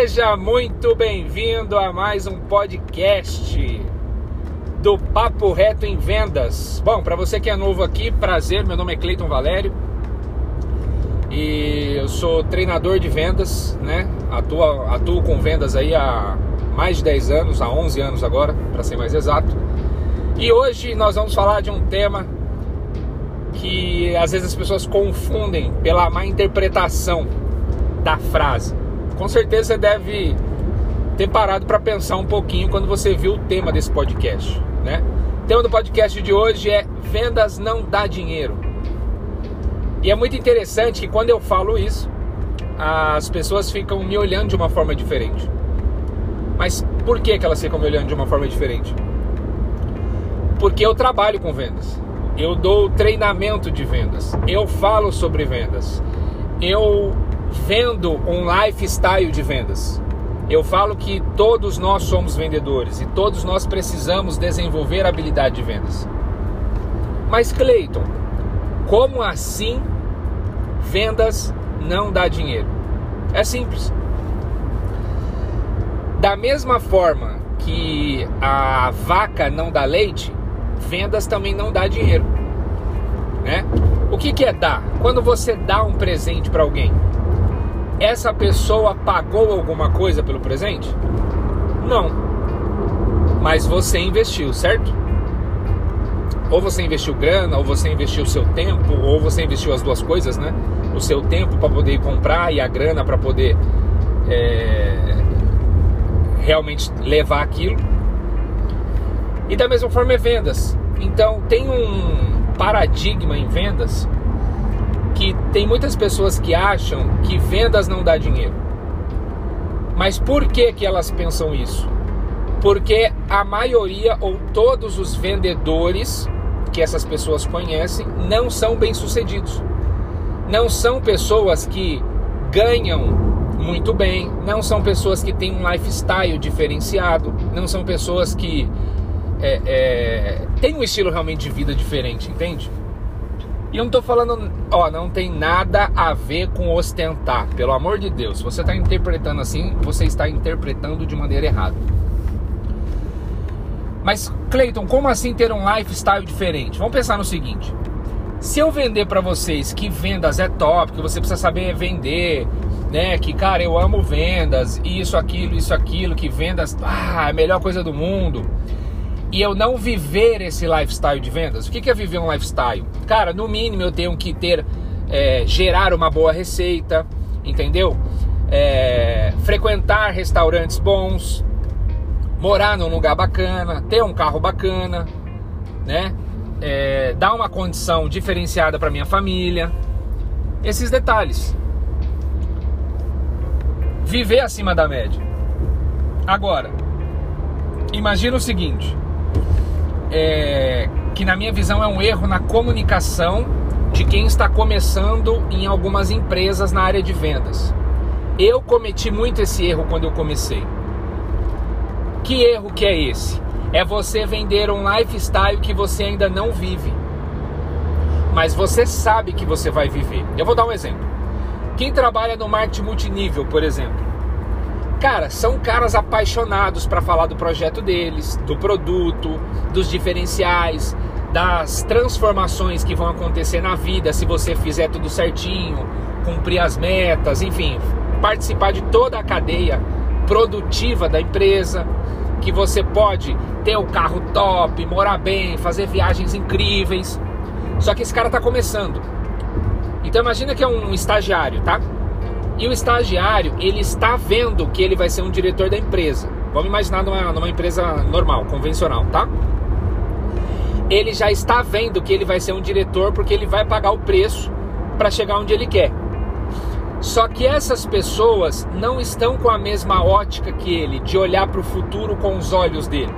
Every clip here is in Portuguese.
Seja muito bem-vindo a mais um podcast do Papo Reto em Vendas. Bom, para você que é novo aqui, prazer, meu nome é Cleiton Valério e eu sou treinador de vendas, né? Atuo, atuo com vendas aí há mais de 10 anos, há 11 anos agora, para ser mais exato. E hoje nós vamos falar de um tema que às vezes as pessoas confundem pela má interpretação da frase com certeza você deve ter parado para pensar um pouquinho quando você viu o tema desse podcast, né? O tema do podcast de hoje é vendas não dá dinheiro. E é muito interessante que quando eu falo isso, as pessoas ficam me olhando de uma forma diferente. Mas por que, que elas ficam me olhando de uma forma diferente? Porque eu trabalho com vendas. Eu dou treinamento de vendas. Eu falo sobre vendas. Eu vendo um lifestyle de vendas. Eu falo que todos nós somos vendedores e todos nós precisamos desenvolver a habilidade de vendas. Mas Cleiton, como assim vendas não dá dinheiro? É simples. Da mesma forma que a vaca não dá leite, vendas também não dá dinheiro. Né? O que, que é dar? Quando você dá um presente para alguém, essa pessoa pagou alguma coisa pelo presente? Não. Mas você investiu, certo? Ou você investiu grana, ou você investiu seu tempo, ou você investiu as duas coisas, né? O seu tempo para poder comprar e a grana para poder é, realmente levar aquilo. E da mesma forma é vendas. Então tem um paradigma em vendas que tem muitas pessoas que acham que vendas não dá dinheiro. Mas por que que elas pensam isso? Porque a maioria ou todos os vendedores que essas pessoas conhecem não são bem-sucedidos. Não são pessoas que ganham muito bem, não são pessoas que têm um lifestyle diferenciado, não são pessoas que é, é, têm um estilo realmente de vida diferente, entende? E eu não tô falando, ó, não tem nada a ver com ostentar, pelo amor de Deus. Se você está interpretando assim, você está interpretando de maneira errada. Mas, Cleiton, como assim ter um lifestyle diferente? Vamos pensar no seguinte: se eu vender para vocês que vendas é top, que você precisa saber vender, né? Que cara, eu amo vendas, isso, aquilo, isso, aquilo, que vendas, ah, é a melhor coisa do mundo e eu não viver esse lifestyle de vendas. O que é viver um lifestyle? Cara, no mínimo eu tenho que ter, é, gerar uma boa receita, entendeu? É, frequentar restaurantes bons, morar num lugar bacana, ter um carro bacana, né? É, dar uma condição diferenciada para minha família, esses detalhes. Viver acima da média. Agora, imagina o seguinte: é, que na minha visão é um erro na comunicação de quem está começando em algumas empresas na área de vendas. Eu cometi muito esse erro quando eu comecei. Que erro que é esse? É você vender um lifestyle que você ainda não vive. Mas você sabe que você vai viver. Eu vou dar um exemplo. Quem trabalha no marketing multinível, por exemplo, Cara, são caras apaixonados para falar do projeto deles, do produto, dos diferenciais, das transformações que vão acontecer na vida se você fizer tudo certinho, cumprir as metas, enfim, participar de toda a cadeia produtiva da empresa, que você pode ter o carro top, morar bem, fazer viagens incríveis. Só que esse cara está começando. Então imagina que é um estagiário, tá? E o estagiário, ele está vendo que ele vai ser um diretor da empresa. Vamos imaginar numa, numa empresa normal, convencional, tá? Ele já está vendo que ele vai ser um diretor porque ele vai pagar o preço para chegar onde ele quer. Só que essas pessoas não estão com a mesma ótica que ele, de olhar para o futuro com os olhos dele.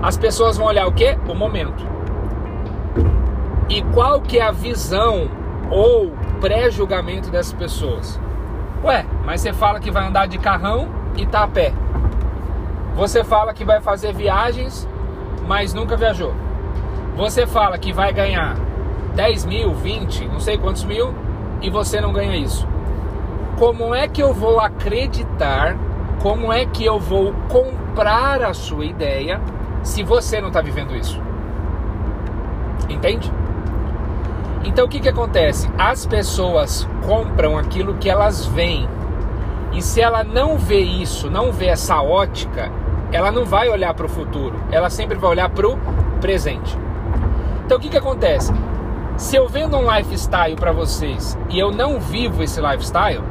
As pessoas vão olhar o quê? O momento. E qual que é a visão ou pré-julgamento dessas pessoas? Ué, mas você fala que vai andar de carrão e tá a pé. Você fala que vai fazer viagens, mas nunca viajou. Você fala que vai ganhar 10 mil, 20, não sei quantos mil, e você não ganha isso. Como é que eu vou acreditar como é que eu vou comprar a sua ideia se você não está vivendo isso? Entende? Então o que, que acontece? As pessoas compram aquilo que elas veem. E se ela não vê isso, não vê essa ótica, ela não vai olhar para o futuro. Ela sempre vai olhar para o presente. Então o que, que acontece? Se eu vendo um lifestyle para vocês e eu não vivo esse lifestyle,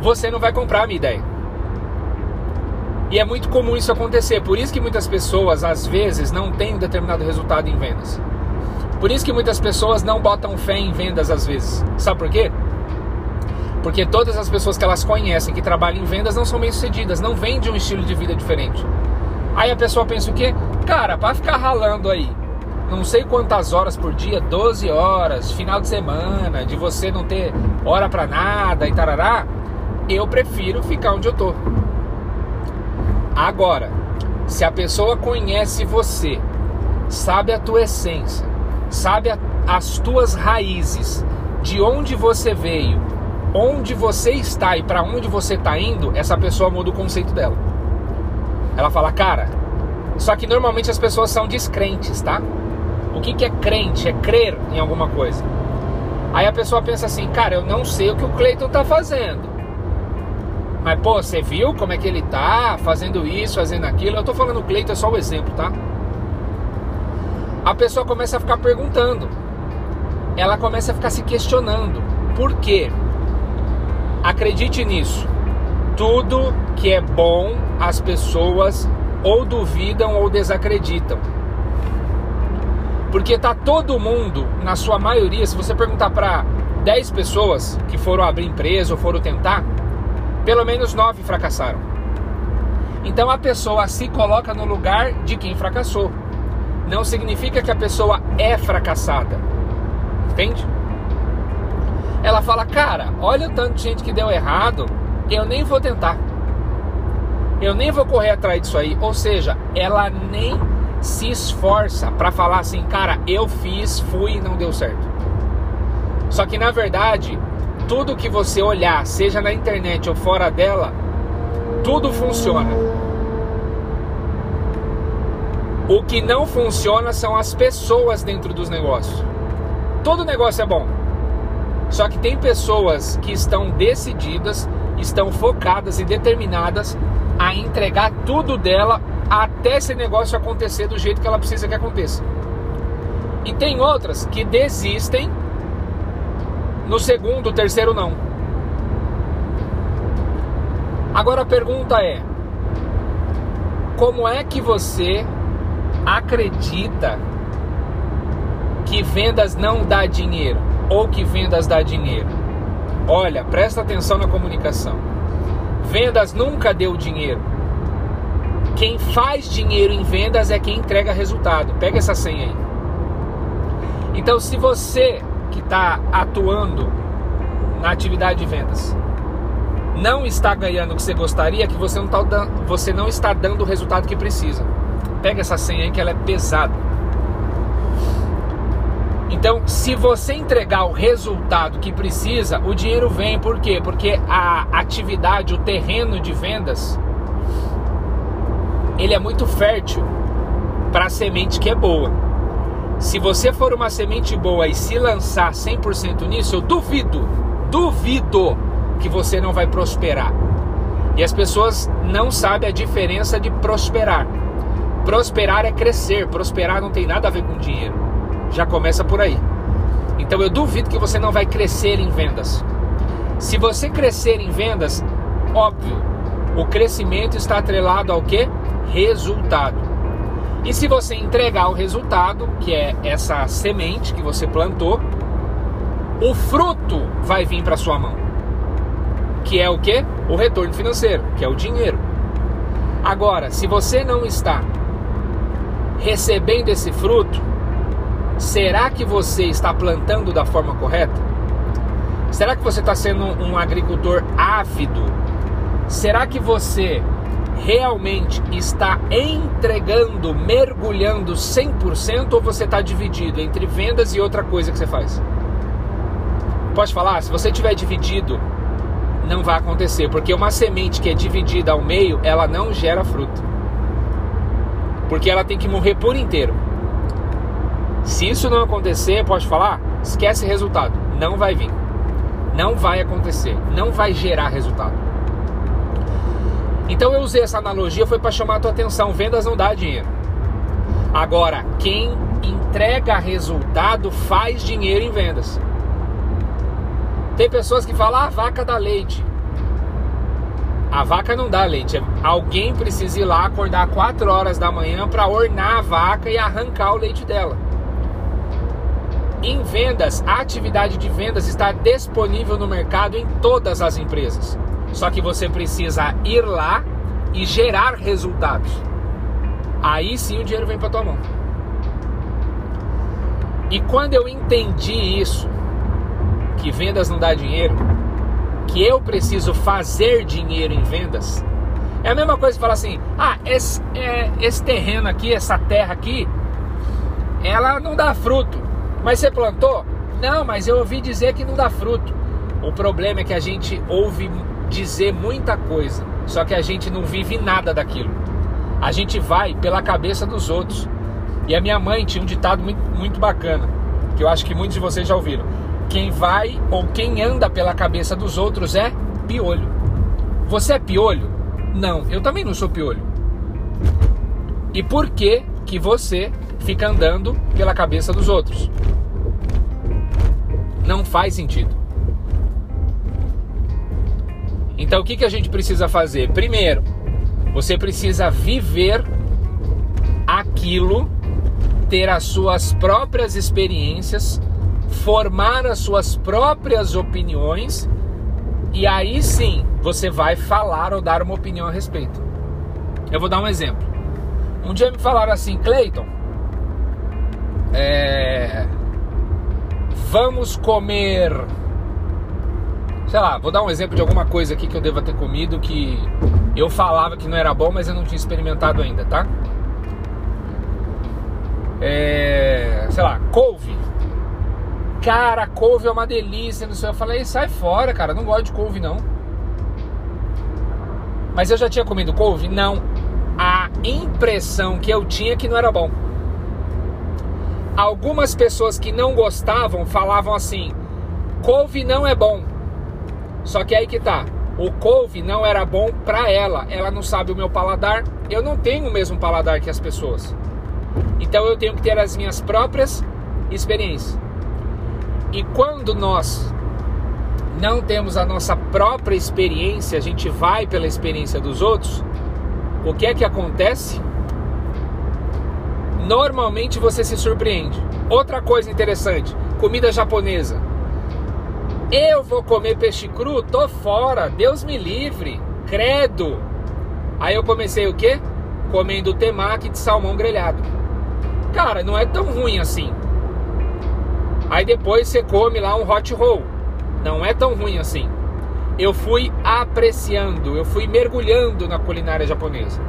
você não vai comprar a minha ideia. E é muito comum isso acontecer. Por isso que muitas pessoas, às vezes, não têm um determinado resultado em vendas. Por isso que muitas pessoas não botam fé em vendas às vezes. Sabe por quê? Porque todas as pessoas que elas conhecem que trabalham em vendas não são bem sucedidas, não vendem um estilo de vida diferente. Aí a pessoa pensa o quê? Cara, para ficar ralando aí, não sei quantas horas por dia, 12 horas, final de semana, de você não ter hora para nada e tarará, eu prefiro ficar onde eu tô. Agora, se a pessoa conhece você, sabe a tua essência, sabe as tuas raízes, de onde você veio, onde você está e para onde você está indo, essa pessoa muda o conceito dela. Ela fala, cara, só que normalmente as pessoas são descrentes, tá? O que, que é crente? É crer em alguma coisa. Aí a pessoa pensa assim, cara, eu não sei o que o Cleiton tá fazendo. Mas, pô, você viu como é que ele tá fazendo isso, fazendo aquilo? Eu tô falando o Cleiton, é só o exemplo, tá? A pessoa começa a ficar perguntando. Ela começa a ficar se questionando. Por quê? Acredite nisso. Tudo que é bom, as pessoas ou duvidam ou desacreditam. Porque tá todo mundo, na sua maioria, se você perguntar para 10 pessoas que foram abrir empresa ou foram tentar, pelo menos 9 fracassaram. Então a pessoa se coloca no lugar de quem fracassou não significa que a pessoa é fracassada. Entende? Ela fala, cara, olha o tanto de gente que deu errado, eu nem vou tentar. Eu nem vou correr atrás disso aí. Ou seja, ela nem se esforça para falar assim, cara, eu fiz, fui e não deu certo. Só que na verdade, tudo que você olhar, seja na internet ou fora dela, tudo funciona. O que não funciona são as pessoas dentro dos negócios. Todo negócio é bom. Só que tem pessoas que estão decididas, estão focadas e determinadas a entregar tudo dela até esse negócio acontecer do jeito que ela precisa que aconteça. E tem outras que desistem no segundo, terceiro não. Agora a pergunta é: como é que você acredita que vendas não dá dinheiro ou que vendas dá dinheiro. Olha, presta atenção na comunicação. Vendas nunca deu dinheiro. Quem faz dinheiro em vendas é quem entrega resultado. Pega essa senha aí. Então, se você que está atuando na atividade de vendas não está ganhando o que você gostaria, que você não, tá, você não está dando o resultado que precisa pega essa senha aí que ela é pesada. Então, se você entregar o resultado que precisa, o dinheiro vem. Por quê? Porque a atividade, o terreno de vendas, ele é muito fértil para a semente que é boa. Se você for uma semente boa e se lançar 100% nisso, eu duvido, duvido que você não vai prosperar. E as pessoas não sabem a diferença de prosperar. Prosperar é crescer, prosperar não tem nada a ver com dinheiro. Já começa por aí. Então eu duvido que você não vai crescer em vendas. Se você crescer em vendas, óbvio, o crescimento está atrelado ao que? Resultado. E se você entregar o resultado, que é essa semente que você plantou, o fruto vai vir para sua mão. Que é o que? O retorno financeiro, que é o dinheiro. Agora, se você não está recebendo esse fruto, será que você está plantando da forma correta? Será que você está sendo um agricultor ávido? Será que você realmente está entregando, mergulhando 100% ou você está dividido entre vendas e outra coisa que você faz? Pode falar? Se você tiver dividido não vai acontecer, porque uma semente que é dividida ao meio, ela não gera fruto. Porque ela tem que morrer por inteiro. Se isso não acontecer, pode falar, esquece resultado, não vai vir. Não vai acontecer, não vai gerar resultado. Então eu usei essa analogia foi para chamar a tua atenção, vendas não dá dinheiro. Agora, quem entrega resultado faz dinheiro em vendas. Tem pessoas que falam, ah, vaca dá leite. A vaca não dá leite. Alguém precisa ir lá acordar 4 horas da manhã para ornar a vaca e arrancar o leite dela. Em vendas, a atividade de vendas está disponível no mercado em todas as empresas. Só que você precisa ir lá e gerar resultados. Aí sim o dinheiro vem para tua mão. E quando eu entendi isso, que vendas não dá dinheiro, que eu preciso fazer dinheiro em vendas, é a mesma coisa falar assim: ah, esse, é, esse terreno aqui, essa terra aqui, ela não dá fruto. Mas você plantou? Não, mas eu ouvi dizer que não dá fruto. O problema é que a gente ouve dizer muita coisa, só que a gente não vive nada daquilo. A gente vai pela cabeça dos outros. E a minha mãe tinha um ditado muito, muito bacana, que eu acho que muitos de vocês já ouviram quem vai ou quem anda pela cabeça dos outros é piolho. Você é piolho? Não, eu também não sou piolho. E por que que você fica andando pela cabeça dos outros? Não faz sentido. Então o que, que a gente precisa fazer? Primeiro, você precisa viver aquilo, ter as suas próprias experiências formar as suas próprias opiniões e aí sim você vai falar ou dar uma opinião a respeito. Eu vou dar um exemplo. Um dia me falaram assim, Cleiton, é, vamos comer, sei lá, vou dar um exemplo de alguma coisa aqui que eu deva ter comido que eu falava que não era bom, mas eu não tinha experimentado ainda, tá? É, sei lá, couve cara, couve é uma delícia, não sei. Eu falei, sai fora, cara, não gosto de couve não. Mas eu já tinha comido couve? Não. A impressão que eu tinha é que não era bom. Algumas pessoas que não gostavam falavam assim: couve não é bom. Só que aí que tá. O couve não era bom pra ela. Ela não sabe o meu paladar. Eu não tenho o mesmo paladar que as pessoas. Então eu tenho que ter as minhas próprias experiências. E quando nós não temos a nossa própria experiência, a gente vai pela experiência dos outros, o que é que acontece? Normalmente você se surpreende. Outra coisa interessante, comida japonesa. Eu vou comer peixe cru? Tô fora, Deus me livre, credo. Aí eu comecei o quê? Comendo temaki de salmão grelhado. Cara, não é tão ruim assim. Aí depois você come lá um hot roll. Não é tão ruim assim. Eu fui apreciando, eu fui mergulhando na culinária japonesa.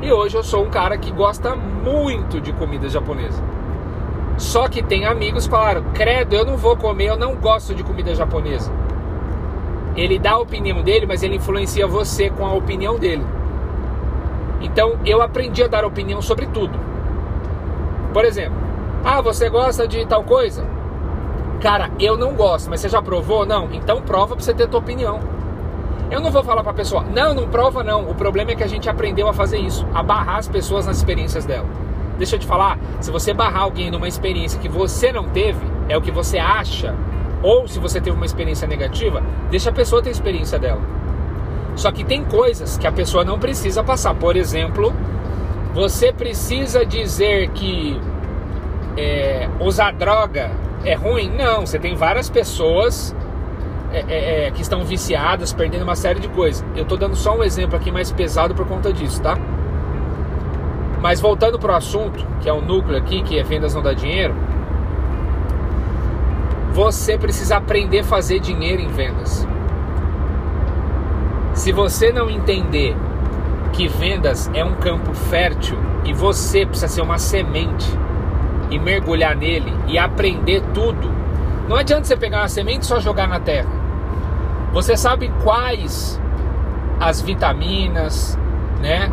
E hoje eu sou um cara que gosta muito de comida japonesa. Só que tem amigos que falaram: Credo, eu não vou comer, eu não gosto de comida japonesa. Ele dá a opinião dele, mas ele influencia você com a opinião dele. Então eu aprendi a dar opinião sobre tudo. Por exemplo, ah, você gosta de tal coisa? Cara, eu não gosto, mas você já provou? Não. Então prova pra você ter tua opinião. Eu não vou falar pra pessoa, não, não prova não. O problema é que a gente aprendeu a fazer isso, a barrar as pessoas nas experiências dela. Deixa eu te falar, se você barrar alguém numa experiência que você não teve, é o que você acha, ou se você teve uma experiência negativa, deixa a pessoa ter a experiência dela. Só que tem coisas que a pessoa não precisa passar. Por exemplo, você precisa dizer que é, usar droga é ruim? Não, você tem várias pessoas é, é, é, que estão viciadas, perdendo uma série de coisas. Eu estou dando só um exemplo aqui mais pesado por conta disso, tá? Mas voltando para o assunto, que é o núcleo aqui, que é vendas não dá dinheiro, você precisa aprender a fazer dinheiro em vendas. Se você não entender que vendas é um campo fértil e você precisa ser uma semente e mergulhar nele e aprender tudo. Não adianta você pegar uma semente e só jogar na terra. Você sabe quais as vitaminas, né?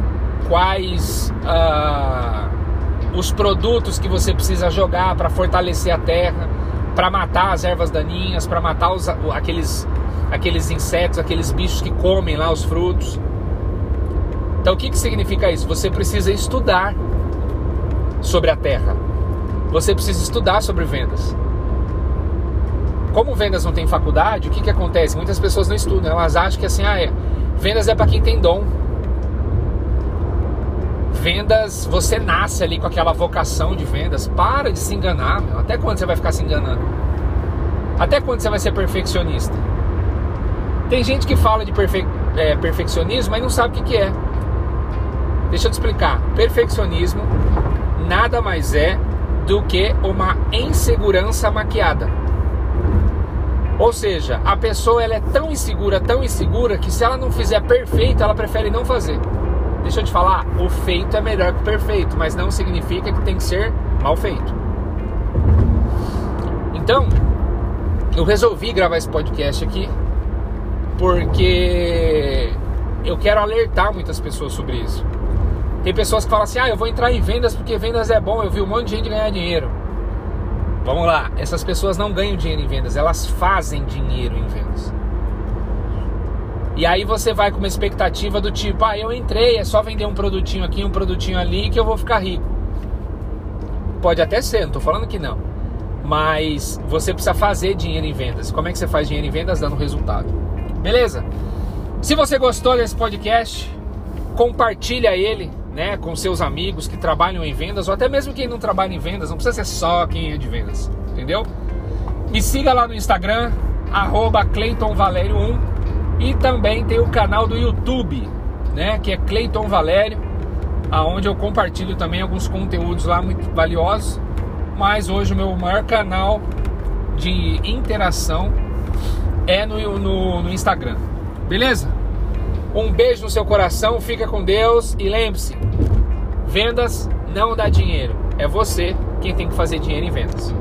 Quais uh, os produtos que você precisa jogar para fortalecer a terra, para matar as ervas daninhas, para matar os, aqueles, aqueles insetos, aqueles bichos que comem lá os frutos. Então o que, que significa isso? Você precisa estudar sobre a terra. Você precisa estudar sobre vendas. Como vendas não tem faculdade, o que, que acontece? Muitas pessoas não estudam, elas acham que assim, ah, é, vendas é para quem tem dom. Vendas, você nasce ali com aquela vocação de vendas. Para de se enganar, meu. Até quando você vai ficar se enganando? Até quando você vai ser perfeccionista? Tem gente que fala de perfe é, perfeccionismo, mas não sabe o que, que é. Deixa eu te explicar. Perfeccionismo nada mais é do que uma insegurança maquiada. Ou seja, a pessoa ela é tão insegura, tão insegura que se ela não fizer perfeito, ela prefere não fazer. Deixa eu te falar, o feito é melhor que o perfeito, mas não significa que tem que ser mal feito. Então, eu resolvi gravar esse podcast aqui porque eu quero alertar muitas pessoas sobre isso. Tem pessoas que falam assim: ah, eu vou entrar em vendas porque vendas é bom, eu vi um monte de gente ganhar dinheiro. Vamos lá, essas pessoas não ganham dinheiro em vendas, elas fazem dinheiro em vendas. E aí você vai com uma expectativa do tipo: ah, eu entrei, é só vender um produtinho aqui, um produtinho ali que eu vou ficar rico. Pode até ser, não tô falando que não. Mas você precisa fazer dinheiro em vendas. Como é que você faz dinheiro em vendas? Dando resultado. Beleza? Se você gostou desse podcast, compartilha ele né, com seus amigos que trabalham em vendas, ou até mesmo quem não trabalha em vendas, não precisa ser só quem é de vendas, entendeu? Me siga lá no Instagram, arroba 1 e também tem o canal do YouTube, né, que é Cleiton Valério, aonde eu compartilho também alguns conteúdos lá muito valiosos, mas hoje o meu maior canal de interação é no, no, no Instagram, beleza? Um beijo no seu coração, fica com Deus e lembre-se: vendas não dá dinheiro, é você quem tem que fazer dinheiro em vendas.